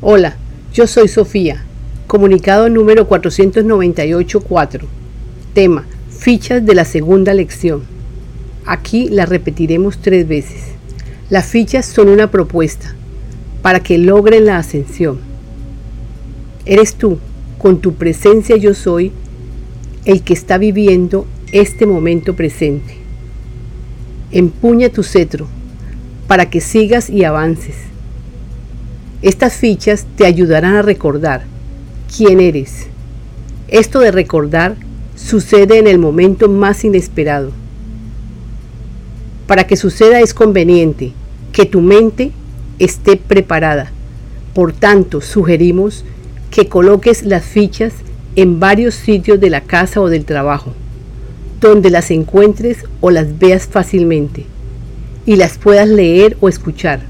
Hola, yo soy Sofía. Comunicado número 498-4. Tema, fichas de la segunda lección. Aquí la repetiremos tres veces. Las fichas son una propuesta para que logren la ascensión. Eres tú, con tu presencia yo soy, el que está viviendo este momento presente. Empuña tu cetro para que sigas y avances estas fichas te ayudarán a recordar quién eres. Esto de recordar sucede en el momento más inesperado. Para que suceda es conveniente que tu mente esté preparada. Por tanto, sugerimos que coloques las fichas en varios sitios de la casa o del trabajo, donde las encuentres o las veas fácilmente y las puedas leer o escuchar.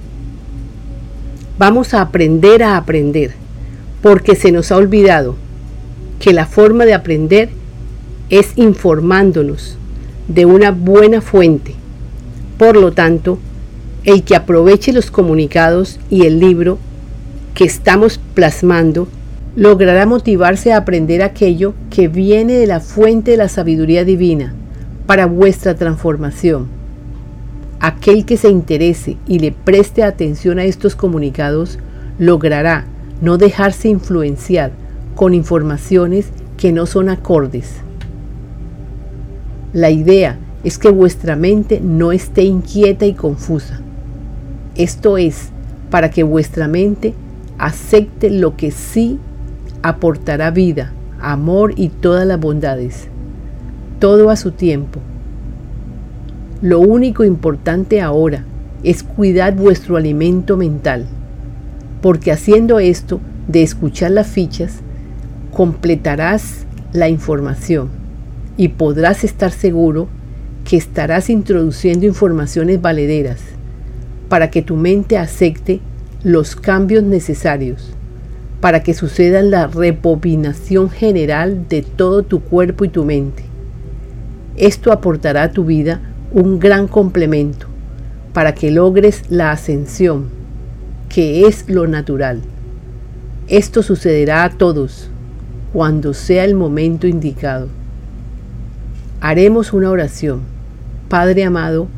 Vamos a aprender a aprender, porque se nos ha olvidado que la forma de aprender es informándonos de una buena fuente. Por lo tanto, el que aproveche los comunicados y el libro que estamos plasmando logrará motivarse a aprender aquello que viene de la fuente de la sabiduría divina para vuestra transformación. Aquel que se interese y le preste atención a estos comunicados logrará no dejarse influenciar con informaciones que no son acordes. La idea es que vuestra mente no esté inquieta y confusa. Esto es para que vuestra mente acepte lo que sí aportará vida, amor y todas las bondades. Todo a su tiempo lo único importante ahora es cuidar vuestro alimento mental, porque haciendo esto de escuchar las fichas, completarás la información y podrás estar seguro que estarás introduciendo informaciones valederas para que tu mente acepte los cambios necesarios, para que suceda la repobinación general de todo tu cuerpo y tu mente. Esto aportará a tu vida un gran complemento para que logres la ascensión, que es lo natural. Esto sucederá a todos cuando sea el momento indicado. Haremos una oración. Padre amado,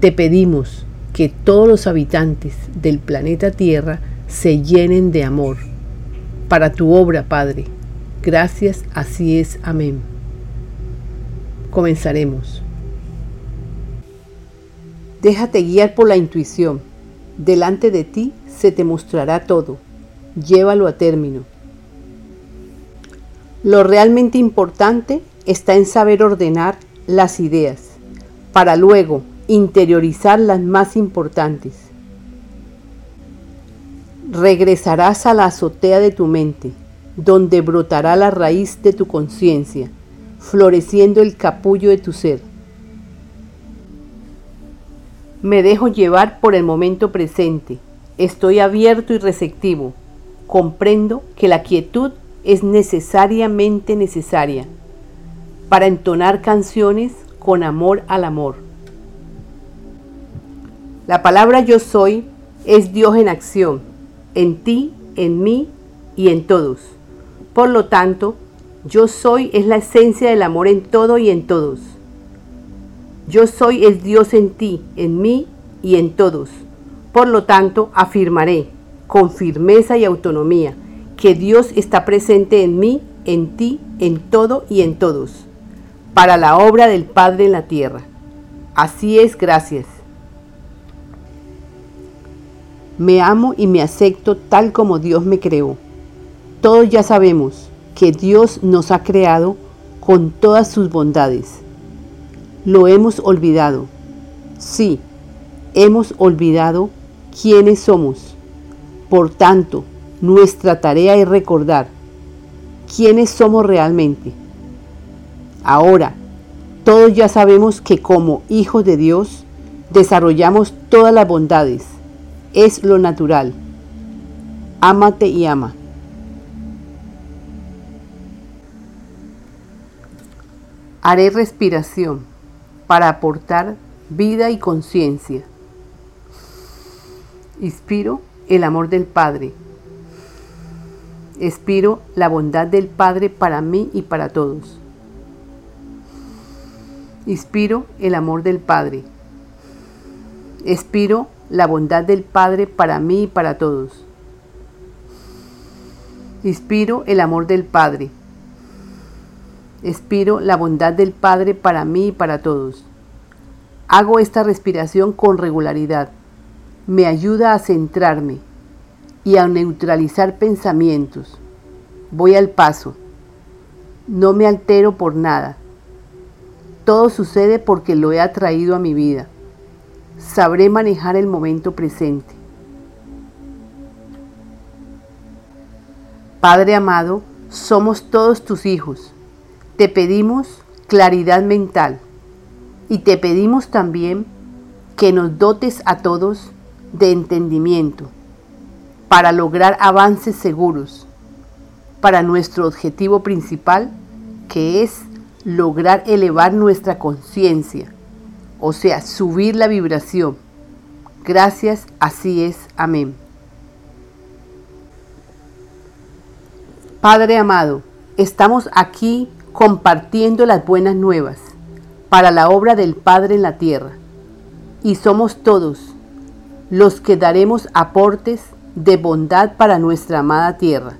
te pedimos que todos los habitantes del planeta Tierra se llenen de amor. Para tu obra, Padre. Gracias, así es. Amén. Comenzaremos. Déjate guiar por la intuición. Delante de ti se te mostrará todo. Llévalo a término. Lo realmente importante está en saber ordenar las ideas para luego interiorizar las más importantes. Regresarás a la azotea de tu mente, donde brotará la raíz de tu conciencia, floreciendo el capullo de tu ser me dejo llevar por el momento presente. Estoy abierto y receptivo. Comprendo que la quietud es necesariamente necesaria para entonar canciones con amor al amor. La palabra yo soy es Dios en acción, en ti, en mí y en todos. Por lo tanto, yo soy es la esencia del amor en todo y en todos. Yo soy el Dios en ti, en mí y en todos. Por lo tanto, afirmaré con firmeza y autonomía que Dios está presente en mí, en ti, en todo y en todos, para la obra del Padre en la tierra. Así es, gracias. Me amo y me acepto tal como Dios me creó. Todos ya sabemos que Dios nos ha creado con todas sus bondades lo hemos olvidado. Sí, hemos olvidado quiénes somos. Por tanto, nuestra tarea es recordar quiénes somos realmente. Ahora, todos ya sabemos que como hijos de Dios desarrollamos todas las bondades. Es lo natural. Ámate y ama. Haré respiración para aportar vida y conciencia. Inspiro el amor del Padre. Expiro la bondad del Padre para mí y para todos. Inspiro el amor del Padre. Expiro la bondad del Padre para mí y para todos. Inspiro el amor del Padre. Expiro la bondad del Padre para mí y para todos. Hago esta respiración con regularidad. Me ayuda a centrarme y a neutralizar pensamientos. Voy al paso. No me altero por nada. Todo sucede porque lo he atraído a mi vida. Sabré manejar el momento presente. Padre amado, somos todos tus hijos. Te pedimos claridad mental y te pedimos también que nos dotes a todos de entendimiento para lograr avances seguros para nuestro objetivo principal, que es lograr elevar nuestra conciencia, o sea, subir la vibración. Gracias, así es. Amén. Padre amado, estamos aquí compartiendo las buenas nuevas para la obra del Padre en la tierra. Y somos todos los que daremos aportes de bondad para nuestra amada tierra.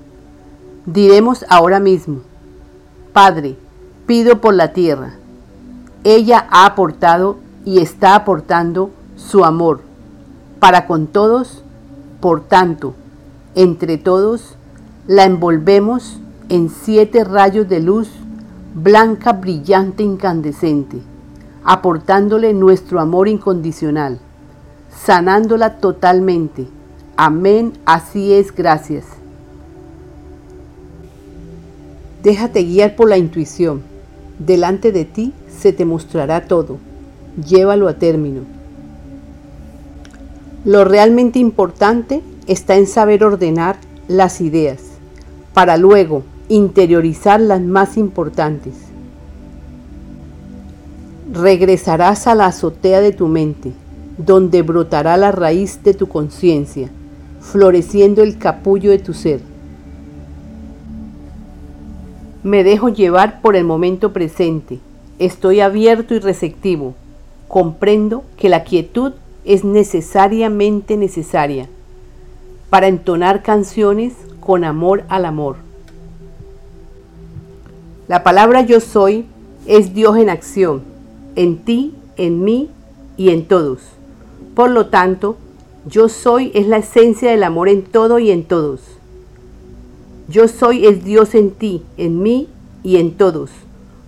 Diremos ahora mismo, Padre, pido por la tierra. Ella ha aportado y está aportando su amor para con todos, por tanto, entre todos, la envolvemos en siete rayos de luz blanca, brillante, incandescente, aportándole nuestro amor incondicional, sanándola totalmente Amén, así es, gracias. Déjate guiar por la intuición. Delante de ti se te mostrará todo. Llévalo a término. Lo realmente importante está en saber ordenar las ideas para luego interiorizar las más importantes. Regresarás a la azotea de tu mente, donde brotará la raíz de tu conciencia floreciendo el capullo de tu ser. Me dejo llevar por el momento presente. Estoy abierto y receptivo. Comprendo que la quietud es necesariamente necesaria para entonar canciones con amor al amor. La palabra yo soy es Dios en acción, en ti, en mí y en todos. Por lo tanto, yo soy es la esencia del amor en todo y en todos. Yo soy el Dios en ti, en mí y en todos.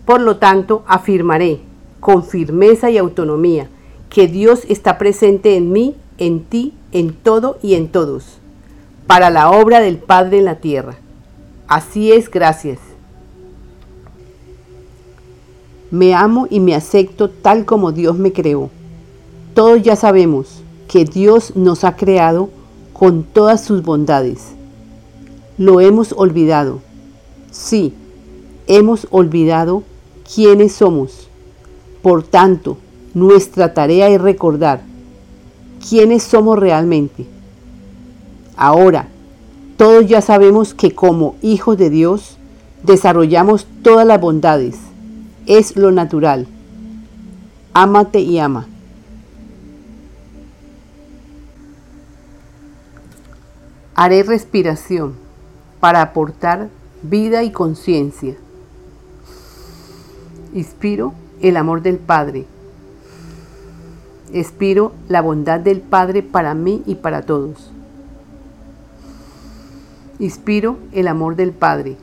Por lo tanto, afirmaré con firmeza y autonomía que Dios está presente en mí, en ti, en todo y en todos, para la obra del Padre en la tierra. Así es, gracias. Me amo y me acepto tal como Dios me creó. Todos ya sabemos que Dios nos ha creado con todas sus bondades. Lo hemos olvidado. Sí, hemos olvidado quiénes somos. Por tanto, nuestra tarea es recordar quiénes somos realmente. Ahora, todos ya sabemos que como hijos de Dios desarrollamos todas las bondades. Es lo natural. Ámate y ama. Haré respiración para aportar vida y conciencia. Inspiro el amor del Padre. Expiro la bondad del Padre para mí y para todos. Inspiro el amor del Padre.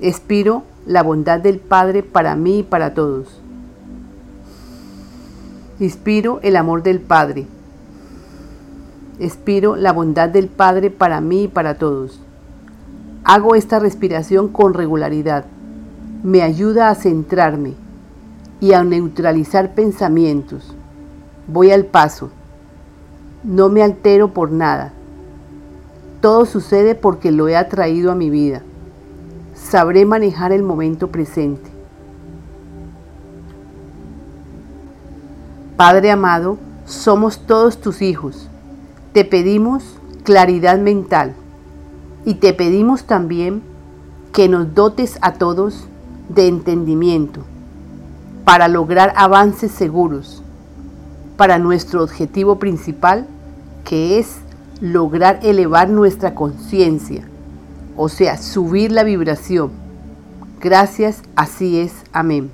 Expiro la bondad del Padre para mí y para todos. Inspiro el amor del Padre Expiro la bondad del Padre para mí y para todos. Hago esta respiración con regularidad. Me ayuda a centrarme y a neutralizar pensamientos. Voy al paso. No me altero por nada. Todo sucede porque lo he atraído a mi vida. Sabré manejar el momento presente. Padre amado, somos todos tus hijos te pedimos claridad mental Y te pedimos también que nos dotes a todos de entendimiento para lograr avances seguros para nuestro objetivo principal, que es lograr elevar nuestra conciencia, o sea, subir la vibración. Gracias, así es. Amén.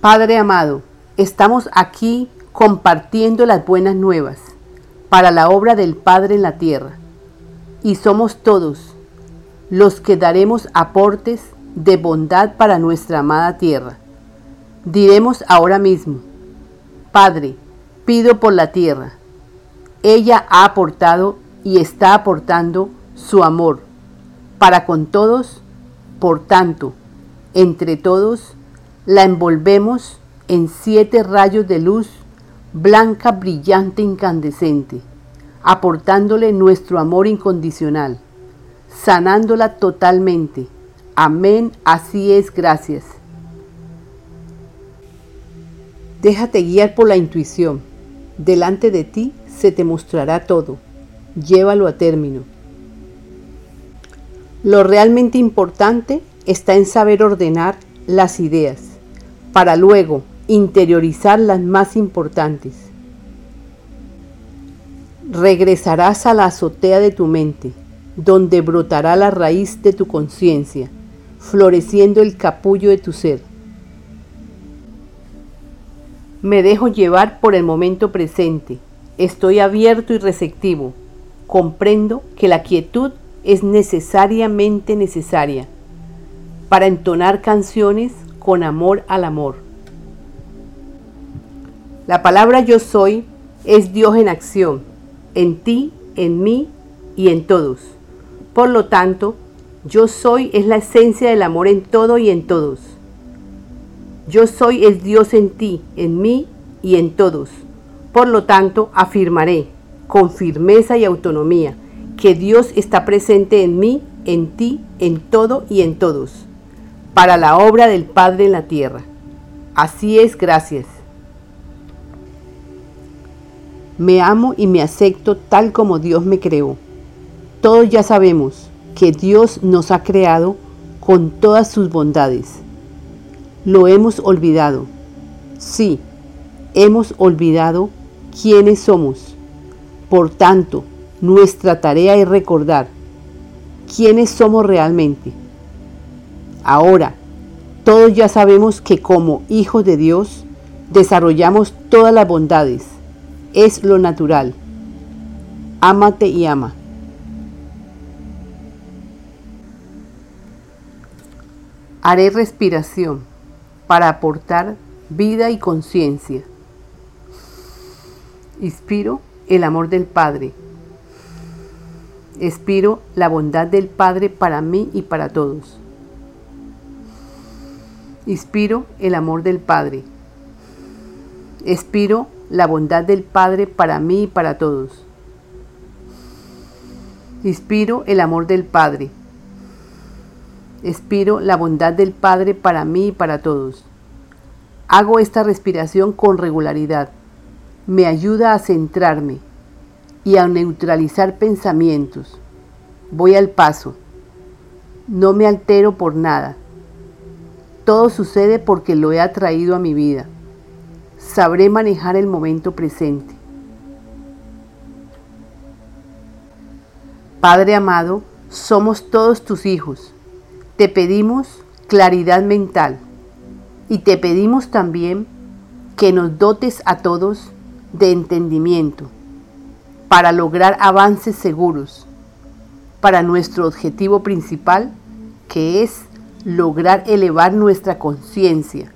Padre amado, estamos aquí compartiendo las buenas nuevas para la obra del Padre en la tierra. Y somos todos los que daremos aportes de bondad para nuestra amada tierra. Diremos ahora mismo, Padre, pido por la tierra. Ella ha aportado y está aportando su amor para con todos, por tanto, entre todos, la envolvemos en siete rayos de luz blanca, brillante, incandescente, aportándole nuestro amor incondicional, sanándola totalmente. Amén, así es, gracias. Déjate guiar por la intuición. Delante de ti se te mostrará todo. Llévalo a término. Lo realmente importante está en saber ordenar las ideas para luego interiorizar las más importantes. Regresarás a la azotea de tu mente, donde brotará la raíz de tu conciencia, floreciendo el capullo de tu ser. Me dejo llevar por el momento presente. Estoy abierto y receptivo. Comprendo que la quietud es necesariamente necesaria para entonar canciones con amor al amor. La palabra yo soy es Dios en acción, en ti, en mí y en todos. Por lo tanto, yo soy es la esencia del amor en todo y en todos. Yo soy el Dios en ti, en mí y en todos. Por lo tanto, afirmaré con firmeza y autonomía que Dios está presente en mí, en ti, en todo y en todos, para la obra del Padre en la tierra. Así es, gracias. Me amo y me acepto tal como Dios me creó. Todos ya sabemos que Dios nos ha creado con todas sus bondades lo hemos olvidado. Sí, hemos olvidado quiénes somos. Por tanto, nuestra tarea es recordar quiénes somos realmente. Ahora, todos ya sabemos que como hijos de Dios desarrollamos todas las bondades. Es lo natural. Ámate y ama. Haré respiración para aportar vida y conciencia. Inspiro el amor del Padre. Expiro la bondad del Padre para mí y para todos. Inspiro el amor del Padre. Expiro la bondad del Padre para mí y para todos. Inspiro el amor del Padre. Expiro la bondad del Padre para mí y para todos. Hago esta respiración con regularidad. Me ayuda a centrarme y a neutralizar pensamientos. Voy al paso. No me altero por nada. Todo sucede porque lo he atraído a mi vida. Sabré manejar el momento presente. Padre amado, somos todos tus hijos te pedimos claridad mental y te pedimos también que nos dotes a todos de entendimiento para lograr avances seguros para nuestro objetivo principal que es lograr elevar nuestra conciencia,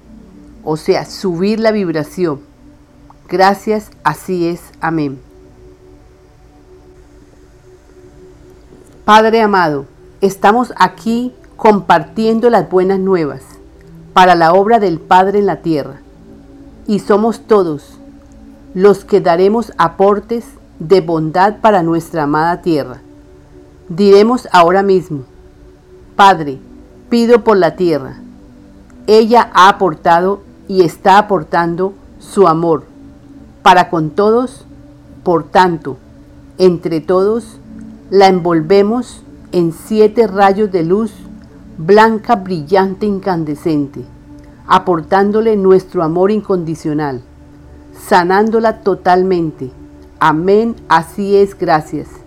o sea, subir la vibración. Gracias, así es. Amén. Padre amado, estamos aquí compartiendo las buenas nuevas para la obra del Padre en la tierra. Y somos todos los que daremos aportes de bondad para nuestra amada tierra. Diremos ahora mismo, Padre, pido por la tierra. Ella ha aportado y está aportando su amor para con todos, por tanto, Entre todos, la envolvemos en siete rayos de luz blanca, brillante, incandescente, aportándole nuestro amor incondicional, sanándola totalmente. Amén, así es, gracias.